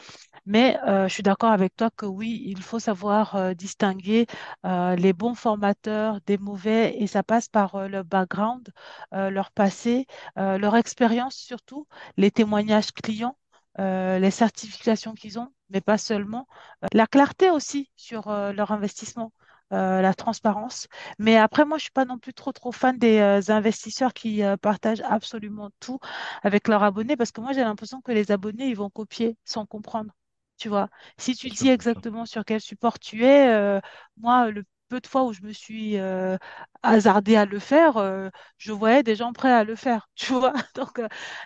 Mais euh, je suis d'accord avec toi que oui, il faut savoir euh, distinguer euh, les bons formateurs des mauvais et ça passe par leur background, leur passé, leur expérience surtout, les témoignages clients, les certifications qu'ils ont, mais pas seulement, la clarté aussi sur leur investissement. La transparence. Mais après, moi, je suis pas non plus trop, trop fan des investisseurs qui partagent absolument tout avec leurs abonnés parce que moi, j'ai l'impression que les abonnés, ils vont copier sans comprendre. Tu vois, si tu dis exactement sur quel support tu es, euh, moi, le peu de fois où je me suis euh, hasardée à le faire, euh, je voyais des gens prêts à le faire, tu vois? Donc,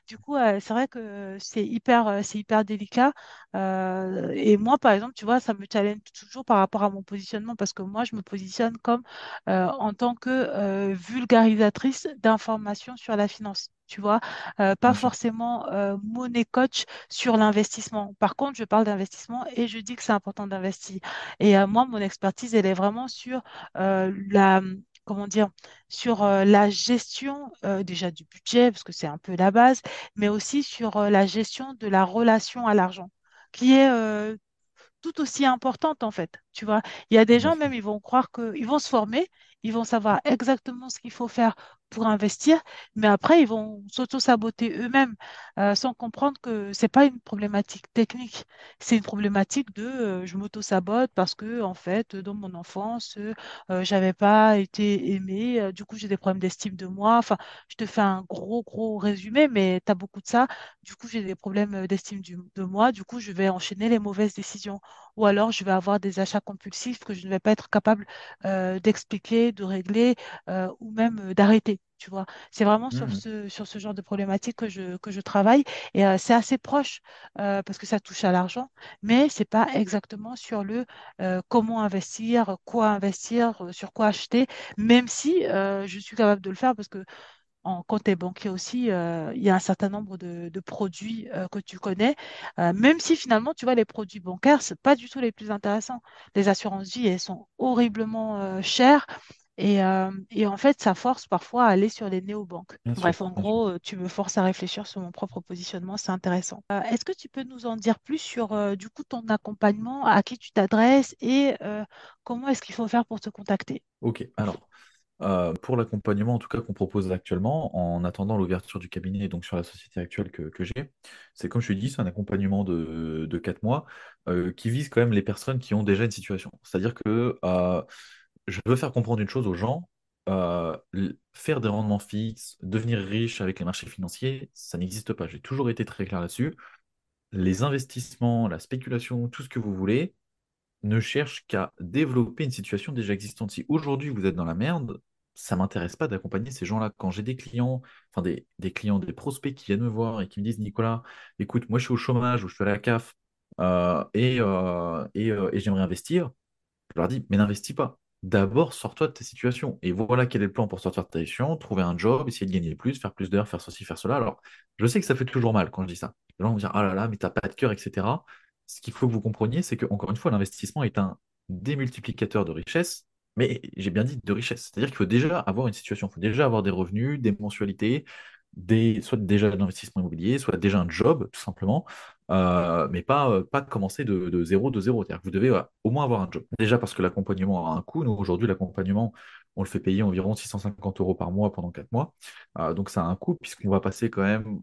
du coup, c'est vrai que c'est hyper, hyper délicat. et moi, par exemple, tu vois, ça me challenge toujours par rapport à mon positionnement parce que moi, je me positionne comme en tant que vulgarisatrice d'informations sur la finance. Tu vois, euh, pas forcément euh, money coach sur l'investissement. Par contre, je parle d'investissement et je dis que c'est important d'investir. Et euh, moi, mon expertise, elle est vraiment sur euh, la, comment dire, sur euh, la gestion euh, déjà du budget, parce que c'est un peu la base, mais aussi sur euh, la gestion de la relation à l'argent, qui est tout aussi importante en fait. Tu vois, il y a des gens même, ils vont croire qu'ils vont se former, ils vont savoir exactement ce qu'il faut faire pour investir, mais après, ils vont s'auto-saboter eux-mêmes euh, sans comprendre que c'est pas une problématique technique, c'est une problématique de euh, je m'auto-sabote parce que en fait, dans mon enfance, euh, j'avais pas été aimée, du coup, j'ai des problèmes d'estime de moi. Enfin, je te fais un gros, gros résumé, mais tu as beaucoup de ça. Du coup, j'ai des problèmes d'estime de moi, du coup, je vais enchaîner les mauvaises décisions ou alors je vais avoir des achats compulsifs que je ne vais pas être capable d'expliquer, de régler ou même d'arrêter. Tu vois, c'est vraiment sur Mhm. ce, sur ce genre de problématique que je, que je travaille et euh, c'est assez proche euh, parce que ça touche à l'argent, mais c'est pas exactement sur le euh, comment investir, quoi investir, sur quoi acheter, même si je suis capable de le faire parce que en compte banquier aussi, euh, il y a un certain nombre de, de produits euh, que tu connais, euh, même si finalement, tu vois, les produits bancaires, c'est pas du tout les plus intéressants. Les assurances vie, elles sont horriblement chères et, euh, et en fait, ça force parfois à aller sur les néobanques. Bien sûr. Bref, en gros, euh, tu me forces à réfléchir sur mon propre positionnement, c'est intéressant. Euh, est-ce que tu peux nous en dire plus sur, euh, du coup, ton accompagnement, à qui tu t'adresses et comment est-ce qu'il faut faire pour te contacter? Ok, alors, euh, pour l'accompagnement en tout cas qu'on propose actuellement, en attendant l'ouverture du cabinet donc sur la société actuelle que, que j'ai, c'est comme je te dis, c'est un accompagnement de, de 4 mois euh, qui vise quand même les personnes qui ont déjà une situation. C'est-à-dire que euh, je veux faire comprendre une chose aux gens, euh, faire des rendements fixes, devenir riche avec les marchés financiers, ça n'existe pas. J'ai toujours été très clair là-dessus. Les investissements, la spéculation, tout ce que vous voulez, ne cherche qu'à développer une situation déjà existante. Si aujourd'hui vous êtes dans la merde, ça m'intéresse pas d'accompagner ces gens-là. Quand j'ai des clients, enfin des, clients, des prospects qui viennent me voir et qui me disent, Nicolas, écoute, moi je suis au chômage ou je suis à la CAF et, euh, et, euh, et j'aimerais investir, je leur dis, mais n'investis pas. D'abord, sors-toi de ta situation. Et voilà quel est le plan pour sortir de ta situation, trouver un job, essayer de gagner plus, faire plus d'heures, faire ceci, faire cela. Alors, je sais que ça fait toujours mal quand je dis ça. Les gens vont dire, ah là là, mais t'as pas de cœur, etc. Ce qu'il faut que vous compreniez, c'est que, encore une fois, l'investissement est un démultiplicateur de richesse, mais j'ai bien dit de richesse. C'est-à-dire qu'il faut déjà avoir une situation, il faut déjà avoir des revenus, des mensualités, soit déjà de l'investissement immobilier, soit déjà un job, tout simplement, euh, mais pas, euh, pas commencer de, de zéro, de zéro. C'est-à-dire que vous devez au moins avoir un job. Déjà parce que l'accompagnement a un coût. Nous, aujourd'hui, l'accompagnement, on le fait payer environ 650 euros par mois pendant 4 mois. Euh, donc, ça a un coût puisqu'on va passer quand même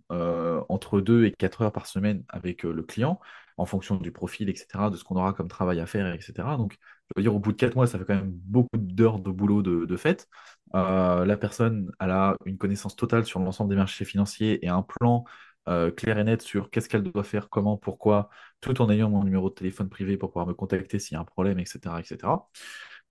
entre 2 et 4 heures par semaine avec le client en fonction du profil, etc., de ce qu'on aura comme travail à faire, etc. Donc, je veux dire, au bout de 4 mois, ça fait quand même beaucoup d'heures de boulot de, de fait. La personne, elle a une connaissance totale sur l'ensemble des marchés financiers et un plan euh, clair et net sur qu'est-ce qu'elle doit faire, comment, pourquoi, tout en ayant mon numéro de téléphone privé pour pouvoir me contacter s'il y a un problème, etc., etc.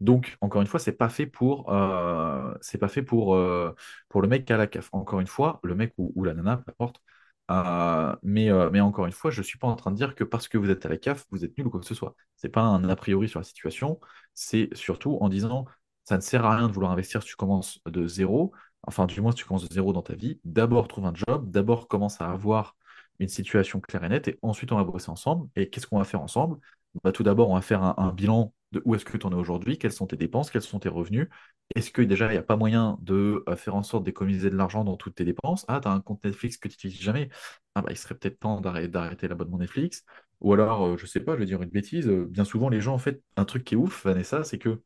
Donc, encore une fois, c'est pas fait pour, euh, c'est pas fait pour, euh, pour le mec a la CAF. Encore une fois, le mec ou, la nana, peu importe. Euh, mais, mais encore une fois, je suis pas en train de dire que parce que vous êtes à la CAF, vous êtes nul ou quoi que ce soit. C'est pas un a priori sur la situation. C'est surtout en disant, ça ne sert à rien de vouloir investir si tu commences de zéro. Enfin, du moins, si tu commences de zéro dans ta vie. D'abord, trouve un job. D'abord, commence à avoir une situation claire et nette. Et ensuite, on va bosser ensemble. Et qu'est-ce qu'on va faire ensemble? Bah, tout d'abord, on va faire un, bilan de où est-ce que tu en es aujourd'hui, quelles sont tes dépenses, quels sont tes revenus. Est-ce que déjà, il n'y a pas moyen de euh, faire en sorte d'économiser de l'argent dans toutes tes dépenses? Ah, tu as un compte Netflix que tu n'utilises jamais. Ah, bah, il serait peut-être temps d'arrêter l'abonnement Netflix. Ou alors, euh, je sais pas, je vais dire une bêtise. euh, bien souvent, les gens, en fait, un truc qui est ouf, Vanessa, c'est que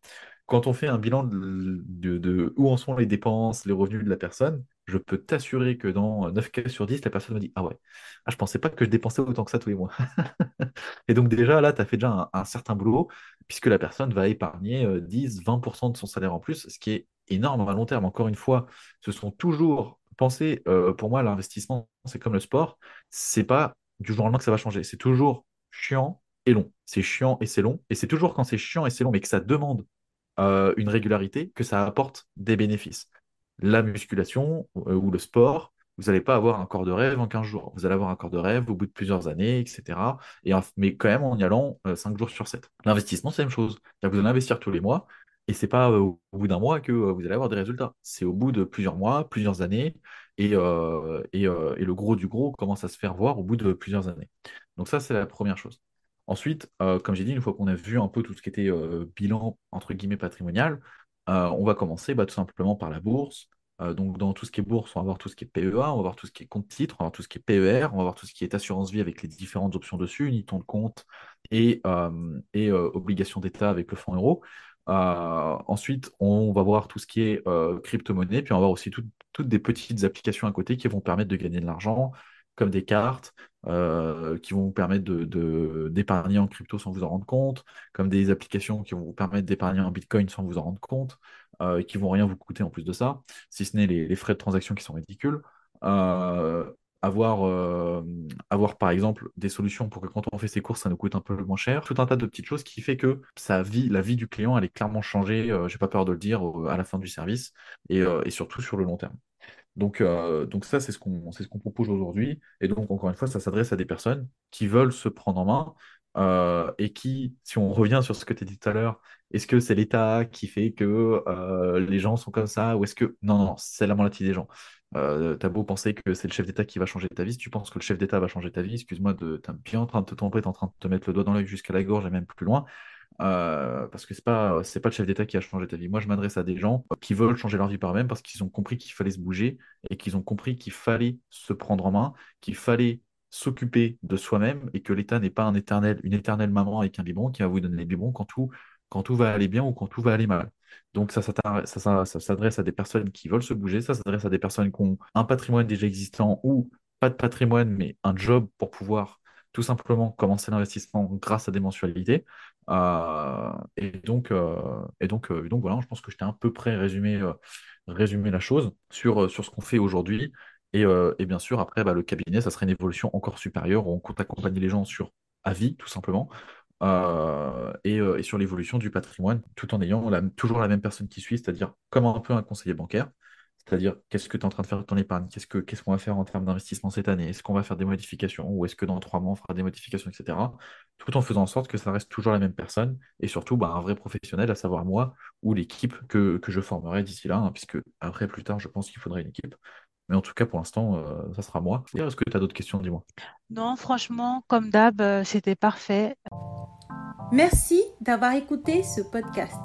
quand on fait un bilan de, où en sont les dépenses, les revenus de la personne, je peux t'assurer que dans 9 cas sur 10, la personne me dit, Ah ouais, ah, je pensais pas que je dépensais autant que ça tous les mois. Et donc déjà, là, tu as fait déjà un, certain boulot, puisque la personne va épargner euh, 10-20% de son salaire en plus, ce qui est énorme à long terme. Encore une fois, ce sont toujours, pensez, euh, pour moi, l'investissement, c'est comme le sport, c'est pas du jour au lendemain que ça va changer, c'est toujours chiant et long. C'est chiant et c'est long, et c'est toujours quand c'est chiant et c'est long, mais que ça demande euh, une régularité, que ça apporte des bénéfices. La musculation euh, ou le sport, vous n'allez pas avoir un corps de rêve en 15 jours. Vous allez avoir un corps de rêve au bout de plusieurs années, etc. Et, mais quand même en y allant euh, 5 jours sur 7. L'investissement, c'est la même chose. Vous allez investir tous les mois. Et c'est pas euh, au bout d'un mois que euh, vous allez avoir des résultats. C'est au bout de plusieurs mois, plusieurs années, et, euh, euh, et le gros du gros commence à se faire voir au bout de plusieurs années. Donc ça, c'est la première chose. Ensuite, euh, comme j'ai dit, une fois qu'on a vu un peu tout ce qui était euh, bilan entre guillemets patrimonial, euh, on va commencer bah, tout simplement par la bourse. Donc dans tout ce qui est bourse, on va voir tout ce qui est PEA, on va voir tout ce qui est compte titre, on va voir tout ce qui est PER, on va voir tout ce qui est assurance vie avec les différentes options dessus, uniton de compte et, et obligations d'État avec le fonds euro. Ensuite, on va voir tout ce qui est crypto-monnaie, puis on va voir aussi tout- toutes des petites applications à côté qui vont permettre de gagner de l'argent, comme des cartes, euh, qui vont vous permettre d'épargner en crypto sans vous en rendre compte, comme des applications qui vont vous permettre d'épargner en Bitcoin sans vous en rendre compte, euh, qui vont rien vous coûter en plus de ça, si ce n'est les, frais de transaction qui sont ridicules. Euh, avoir, par exemple des solutions pour que quand on fait ses courses, ça nous coûte un peu moins cher. Tout un tas de petites choses qui fait que la vie du client, elle est clairement changée, euh, j'ai pas peur de le dire, à la fin du service et surtout sur le long terme. Donc, euh, donc ça, c'est ce qu'on ce propose aujourd'hui. Et donc, encore une fois, ça s'adresse à des personnes qui veulent se prendre en main euh, et qui, si on revient sur ce que tu as dit tout à l'heure, est-ce que c'est l'État qui fait que euh, les gens sont comme ça ou est-ce que... Non, non, c'est la moitié des gens. Euh, t'as beau penser que c'est le chef d'État qui va changer ta vie, si tu penses que le chef d'État va changer ta vie, excuse-moi, t'es bien en train de te tromper, t'es en train de te mettre le doigt dans l'œil jusqu'à la gorge et même plus loin. Euh, parce que c'est pas c'est pas le chef d'État qui a changé ta vie. Moi, je m'adresse à des gens qui veulent changer leur vie par eux-mêmes parce qu'ils ont compris qu'il fallait se bouger et qu'ils ont compris qu'il fallait se prendre en main, qu'il fallait s'occuper de soi-même et que l'État n'est pas un éternel, une éternelle maman avec un biberon qui va vous donner les biberons quand tout, quand tout va aller bien ou quand tout va aller mal. Donc ça, ça, ça s'adresse à des personnes qui veulent se bouger, ça s'adresse à des personnes qui ont un patrimoine déjà existant ou pas de patrimoine, mais un job pour pouvoir tout simplement commencer l'investissement grâce à des mensualités. Euh, et donc, euh, et donc, euh, donc voilà, je pense que je t'ai à peu près résumé, résumé la chose sur, sur ce qu'on fait aujourd'hui. Et, et bien sûr, après, bah, le cabinet, ça serait une évolution encore supérieure où on compte accompagner les gens sur à vie, tout simplement, et, et sur l'évolution du patrimoine, tout en ayant toujours la même personne qui suit, c'est-à-dire comme un peu un conseiller bancaire. C'est-à-dire, qu'est-ce que tu es en train de faire de ton épargne? Qu'est-ce que, qu'est-ce qu'on va faire en termes d'investissement cette année? Est-ce qu'on va faire des modifications? Ou est-ce que dans trois mois, on fera des modifications, etc. Tout en faisant en sorte que ça reste toujours la même personne et surtout bah, un vrai professionnel, à savoir moi ou l'équipe que, que je formerai d'ici là, hein, puisque après, plus tard, je pense qu'il faudrait une équipe. Mais en tout cas, pour l'instant, euh, ça sera moi. Est-ce que tu as d'autres questions? Dis-moi. Non, franchement, comme d'hab, euh, c'était parfait. Merci d'avoir écouté ce podcast.